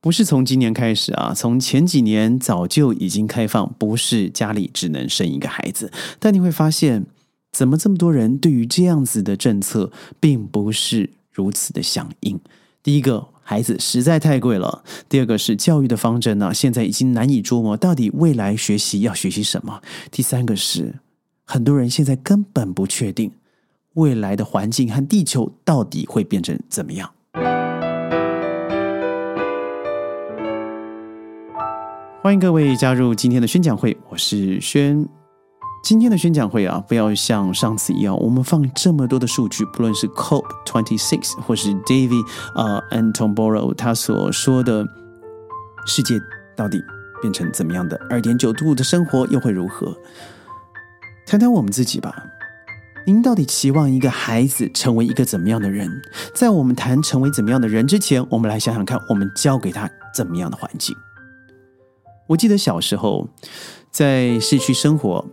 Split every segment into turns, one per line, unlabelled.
不是从今年开始啊，从前几年早就已经开放，不是家里只能生一个孩子。但你会发现，怎么这么多人对于这样子的政策，并不是如此的响应？第一个，孩子实在太贵了；第二个是教育的方针呢，现在已经难以捉摸，到底未来学习要学习什么？第三个是，很多人现在根本不确定未来的环境和地球到底会变成怎么样。欢迎各位加入今天的宣讲会，我是轩。今天的宣讲会啊，不要像上次一样，我们放这么多的数据，不论是 COP twenty six 或是 David 啊 Antonborough 他所说的世界到底变成怎么样的，二点九度的生活又会如何？谈谈我们自己吧。您到底期望一个孩子成为一个怎么样的人？在我们谈成为怎么样的人之前，我们来想想看，我们教给他怎么样的环境。我记得小时候在市区生活，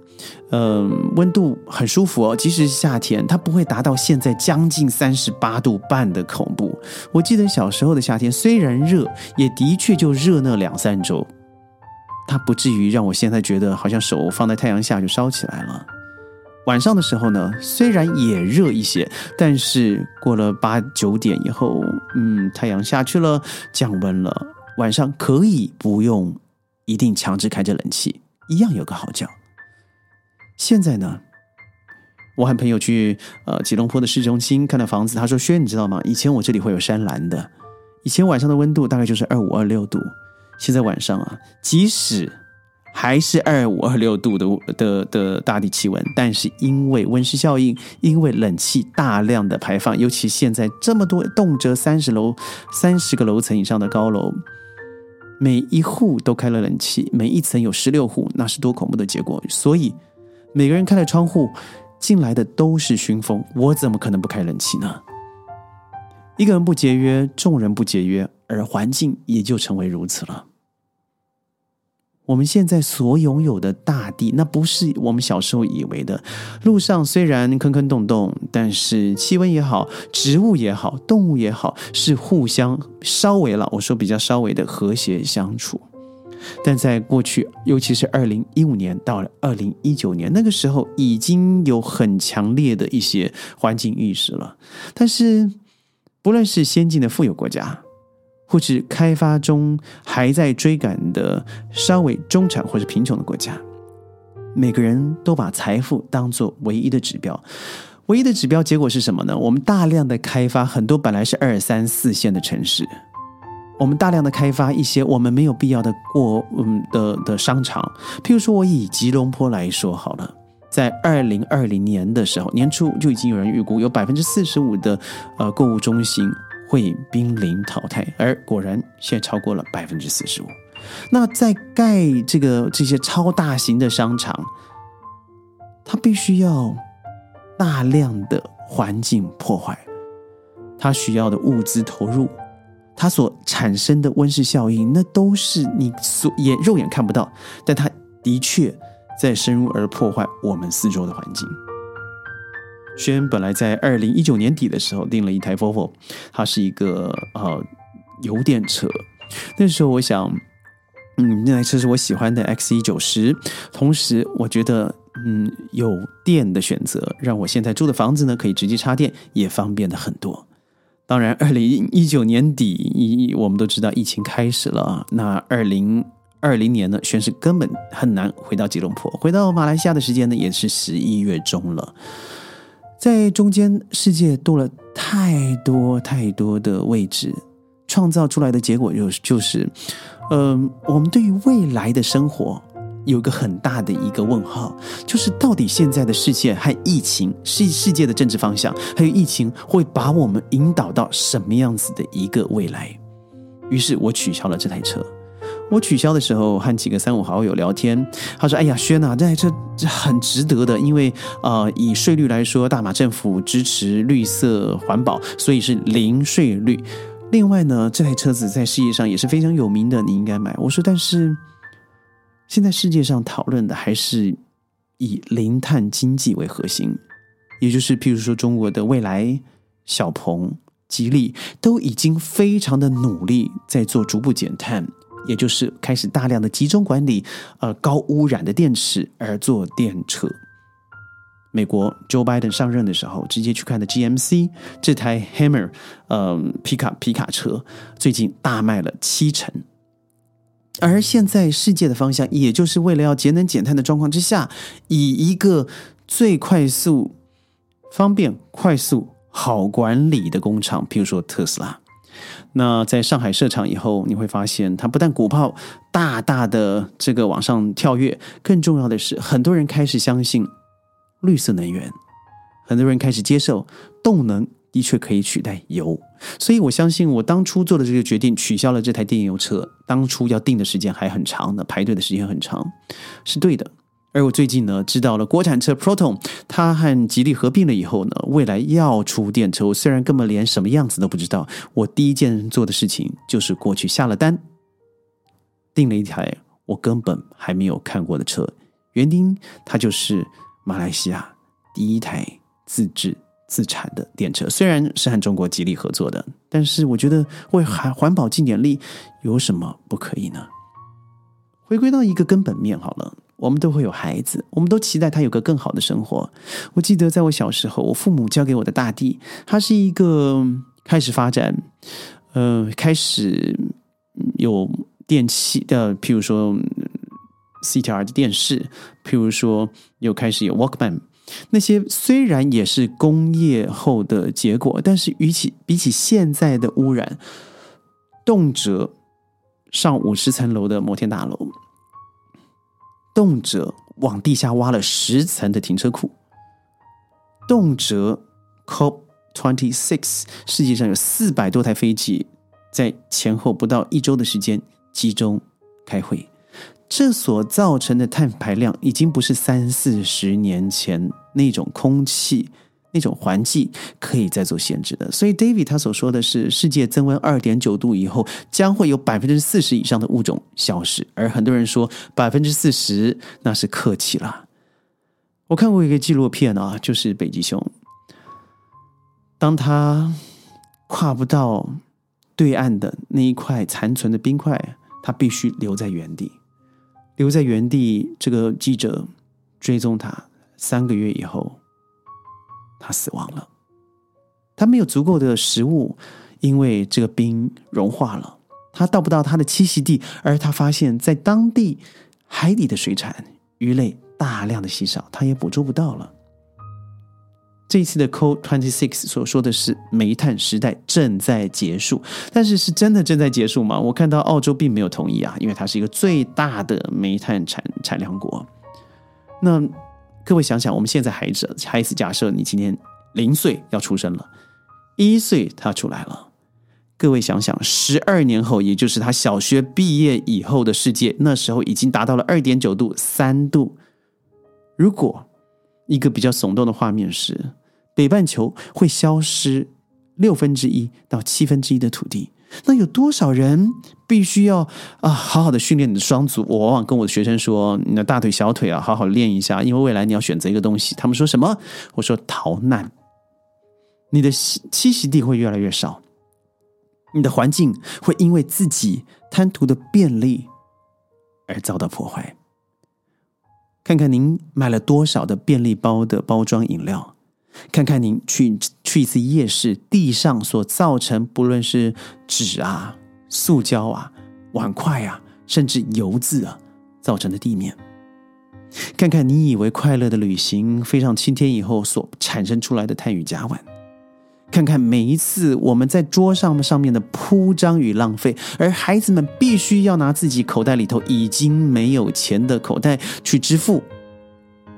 嗯，温度很舒服哦。即使是夏天，它不会达到现在将近三十八度半的恐怖。我记得小时候的夏天虽然热，也的确就热那两三周，它不至于让我现在觉得好像手放在太阳下就烧起来了。晚上的时候呢，虽然也热一些，但是过了八九点以后，嗯，太阳下去了，降温了，晚上可以不用。一定强制开着冷气，一样有个好觉。现在呢，我和朋友去呃吉隆坡的市中心看到房子，他说：“轩，你知道吗？以前我这里会有山岚的，以前晚上的温度大概就是二五二六度，现在晚上啊，即使还是二五二六度的的的大地气温，但是因为温室效应，因为冷气大量的排放，尤其现在这么多动辄三十楼、三十个楼层以上的高楼。”每一户都开了冷气，每一层有十六户，那是多恐怖的结果！所以每个人开了窗户，进来的都是熏风，我怎么可能不开冷气呢？一个人不节约，众人不节约，而环境也就成为如此了。我们现在所拥有的大地，那不是我们小时候以为的。路上虽然坑坑洞洞，但是气温也好，植物也好，动物也好，是互相稍微了，我说比较稍微的和谐相处。但在过去，尤其是二零一五年到了二零一九年那个时候，已经有很强烈的一些环境意识了。但是，不论是先进的富有国家，或是开发中还在追赶的稍微中产或者贫穷的国家，每个人都把财富当做唯一的指标。唯一的指标结果是什么呢？我们大量的开发很多本来是二三四线的城市，我们大量的开发一些我们没有必要的过嗯的的商场。譬如说，我以吉隆坡来说好了，在二零二零年的时候年初就已经有人预估有百分之四十五的呃购物中心。会濒临淘汰，而果然现在超过了百分之四十五。那在盖这个这些超大型的商场，它必须要大量的环境破坏，它需要的物资投入，它所产生的温室效应，那都是你所眼肉眼看不到，但它的确在深入而破坏我们四周的环境。轩本来在二零一九年底的时候订了一台 Volvo，它是一个呃油电车。那时候我想，嗯，那台车是我喜欢的 X 一九十。同时，我觉得，嗯，有电的选择，让我现在住的房子呢可以直接插电，也方便的很多。当然，二零一九年底，一我们都知道疫情开始了啊。那二零二零年呢，轩是根本很难回到吉隆坡，回到马来西亚的时间呢，也是十一月中了。在中间，世界多了太多太多的位置，创造出来的结果就是就是，嗯，我们对于未来的生活有一个很大的一个问号，就是到底现在的世界和疫情，世世界的政治方向，还有疫情会把我们引导到什么样子的一个未来？于是我取消了这台车。我取消的时候，和几个三五好友聊天，他说：“哎呀，轩呐，这台车很值得的，因为呃，以税率来说，大马政府支持绿色环保，所以是零税率。另外呢，这台车子在世界上也是非常有名的，你应该买。”我说：“但是现在世界上讨论的还是以零碳经济为核心，也就是譬如说中国的未来小鹏吉利都已经非常的努力在做逐步减碳，也就是开始大量的集中管理呃高污染的电池而做电车。美国 Joe Biden 上任的时候，直接去看的 GMC 这台 Hammer，嗯，皮卡皮卡车最近大卖了七成。而现在世界的方向，也就是为了要节能减碳的状况之下，以一个最快速、方便、快速、好管理的工厂，譬如说特斯拉。那在上海设厂以后，你会发现它不但股票大大的这个往上跳跃，更重要的是，很多人开始相信。绿色能源，很多人开始接受动能的确可以取代油，所以我相信我当初做的这个决定，取消了这台电油车，当初要定的时间还很长的，排队的时间很长，是对的。而我最近呢，知道了国产车 Proton，它和吉利合并了以后呢，未来要出电车，我虽然根本连什么样子都不知道，我第一件做的事情就是过去下了单，订了一台我根本还没有看过的车，园丁它就是。马来西亚第一台自制自产的电车，虽然是和中国吉利合作的，但是我觉得为环环保尽点力，有什么不可以呢？回归到一个根本面好了，我们都会有孩子，我们都期待他有个更好的生活。我记得在我小时候，我父母交给我的大弟，他是一个开始发展，呃，开始有电器的，譬如说。CTR 的电视，譬如说又开始有 Walkman，那些虽然也是工业后的结果，但是比起比起现在的污染，动辄上五十层楼的摩天大楼，动辄往地下挖了十层的停车库，动辄 COP twenty six，世界上有四百多台飞机在前后不到一周的时间集中开会。这所造成的碳排量已经不是三四十年前那种空气、那种环境可以再做限制的。所以，David 他所说的是，世界增温二点九度以后，将会有百分之四十以上的物种消失。而很多人说百分之四十那是客气了。我看过一个纪录片啊，就是北极熊，当他跨不到对岸的那一块残存的冰块，他必须留在原地。留在原地，这个记者追踪他三个月以后，他死亡了。他没有足够的食物，因为这个冰融化了，他到不到他的栖息地。而他发现，在当地海底的水产鱼类大量的稀少，他也捕捉不到了。这一次的 Code Twenty Six 所说的是煤炭时代正在结束，但是是真的正在结束吗？我看到澳洲并没有同意啊，因为它是一个最大的煤炭产产量国。那各位想想，我们现在孩子孩子，假设你今天零岁要出生了，一岁他出来了，各位想想，十二年后，也就是他小学毕业以后的世界，那时候已经达到了二点九度、三度。如果一个比较耸动的画面是，北半球会消失六分之一到七分之一的土地，那有多少人必须要啊好好的训练你的双足？我往往跟我的学生说，你的大腿、小腿啊，好好练一下，因为未来你要选择一个东西。他们说什么？我说逃难，你的栖息地会越来越少，你的环境会因为自己贪图的便利而遭到破坏。看看您买了多少的便利包的包装饮料，看看您去去一次夜市，地上所造成不论是纸啊、塑胶啊、碗筷啊，甚至油渍啊造成的地面，看看你以为快乐的旅行飞上青天以后所产生出来的碳与甲烷。看看每一次我们在桌上上面的铺张与浪费，而孩子们必须要拿自己口袋里头已经没有钱的口袋去支付，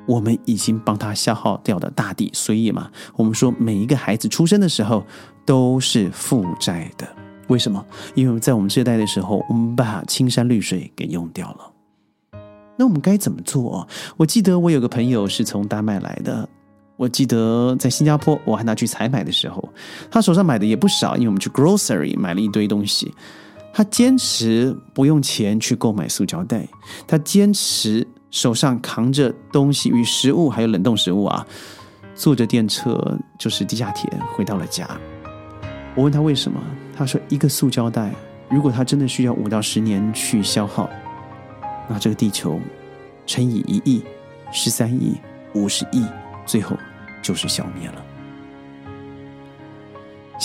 我们已经帮他消耗掉的大地。所以嘛，我们说每一个孩子出生的时候都是负债的。为什么？因为在我们这代的时候，我们把青山绿水给用掉了。那我们该怎么做？我记得我有个朋友是从丹麦来的。我记得在新加坡，我喊他去采买的时候，他手上买的也不少，因为我们去 grocery 买了一堆东西。他坚持不用钱去购买塑胶袋，他坚持手上扛着东西与食物，还有冷冻食物啊，坐着电车就是地下铁回到了家。我问他为什么，他说一个塑胶袋，如果它真的需要五到十年去消耗，那这个地球乘以一亿、十三亿、五十亿，最后就是消灭了。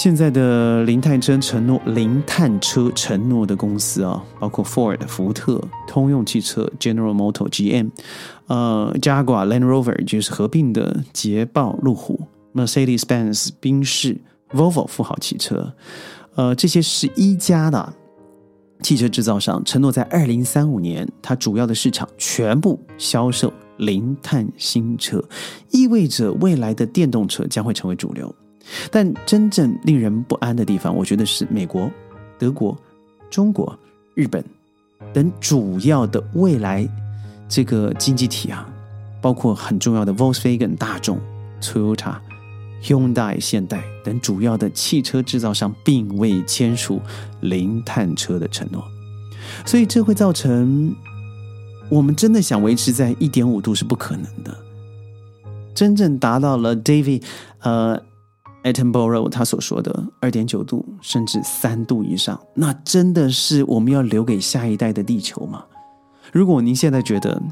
现在的零碳车承诺，零碳车承诺的公司啊，包括 Ford、福特、通用汽车、General Motor、GM，呃，Jaguar、Land Rover 就是合并的捷豹、路虎、Mercedes-Benz、宾士、Volvo 富豪汽车，呃，这些十一家的汽车制造商承诺，在二零三五年，它主要的市场全部销售零碳新车，意味着未来的电动车将会成为主流。但真正令人不安的地方，我觉得是美国、德国、中国、日本等主要的未来这个经济体啊，包括很重要的 Volkswagen 大众、Toyota、Hyundai 现代等主要的汽车制造商，并未签署零碳车的承诺，所以这会造成我们真的想维持在一点五度是不可能的。真正达到了 David，呃。Attenborough 他所说的二点九度甚至三度以上，那真的是我们要留给下一代的地球吗？如果您现在觉得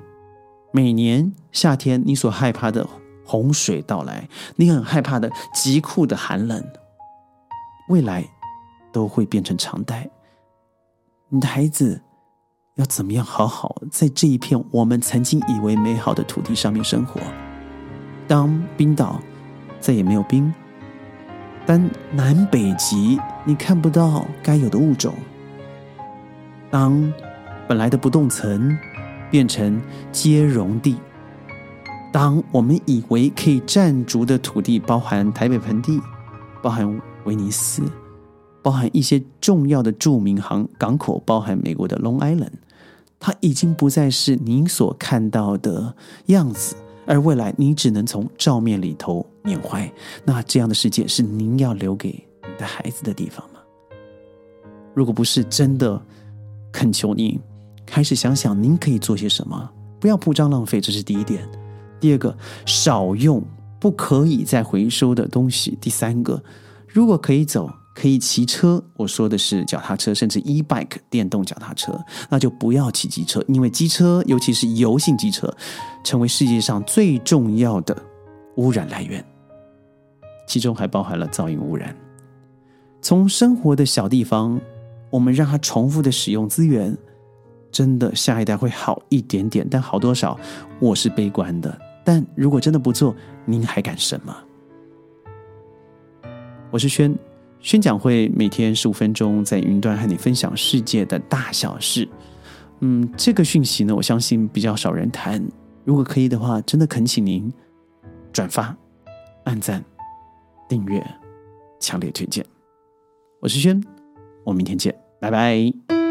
每年夏天你所害怕的洪水到来，你很害怕的极酷的寒冷，未来都会变成常态，你的孩子要怎么样好好在这一片我们曾经以为美好的土地上面生活？当冰岛再也没有冰。当南北极你看不到该有的物种，当本来的不动层变成接容地，当我们以为可以占足的土地，包含台北盆地，包含威尼斯，包含一些重要的著名航港口，包含美国的 Long Island，它已经不再是您所看到的样子。而未来，你只能从照面里头缅怀。那这样的世界是您要留给你的孩子的地方吗？如果不是，真的恳求您开始想想，您可以做些什么，不要铺张浪费。这是第一点。第二个，少用不可以再回收的东西。第三个，如果可以走。可以骑车，我说的是脚踏车，甚至 e bike 电动脚踏车，那就不要骑机车，因为机车，尤其是油性机车，成为世界上最重要的污染来源，其中还包含了噪音污染。从生活的小地方，我们让它重复的使用资源，真的下一代会好一点点，但好多少，我是悲观的。但如果真的不做，您还敢什么？我是轩。宣讲会每天十五分钟，在云端和你分享世界的大小事。嗯，这个讯息呢，我相信比较少人谈。如果可以的话，真的恳请您转发、按赞、订阅，强烈推荐。我是轩，我们明天见，拜拜。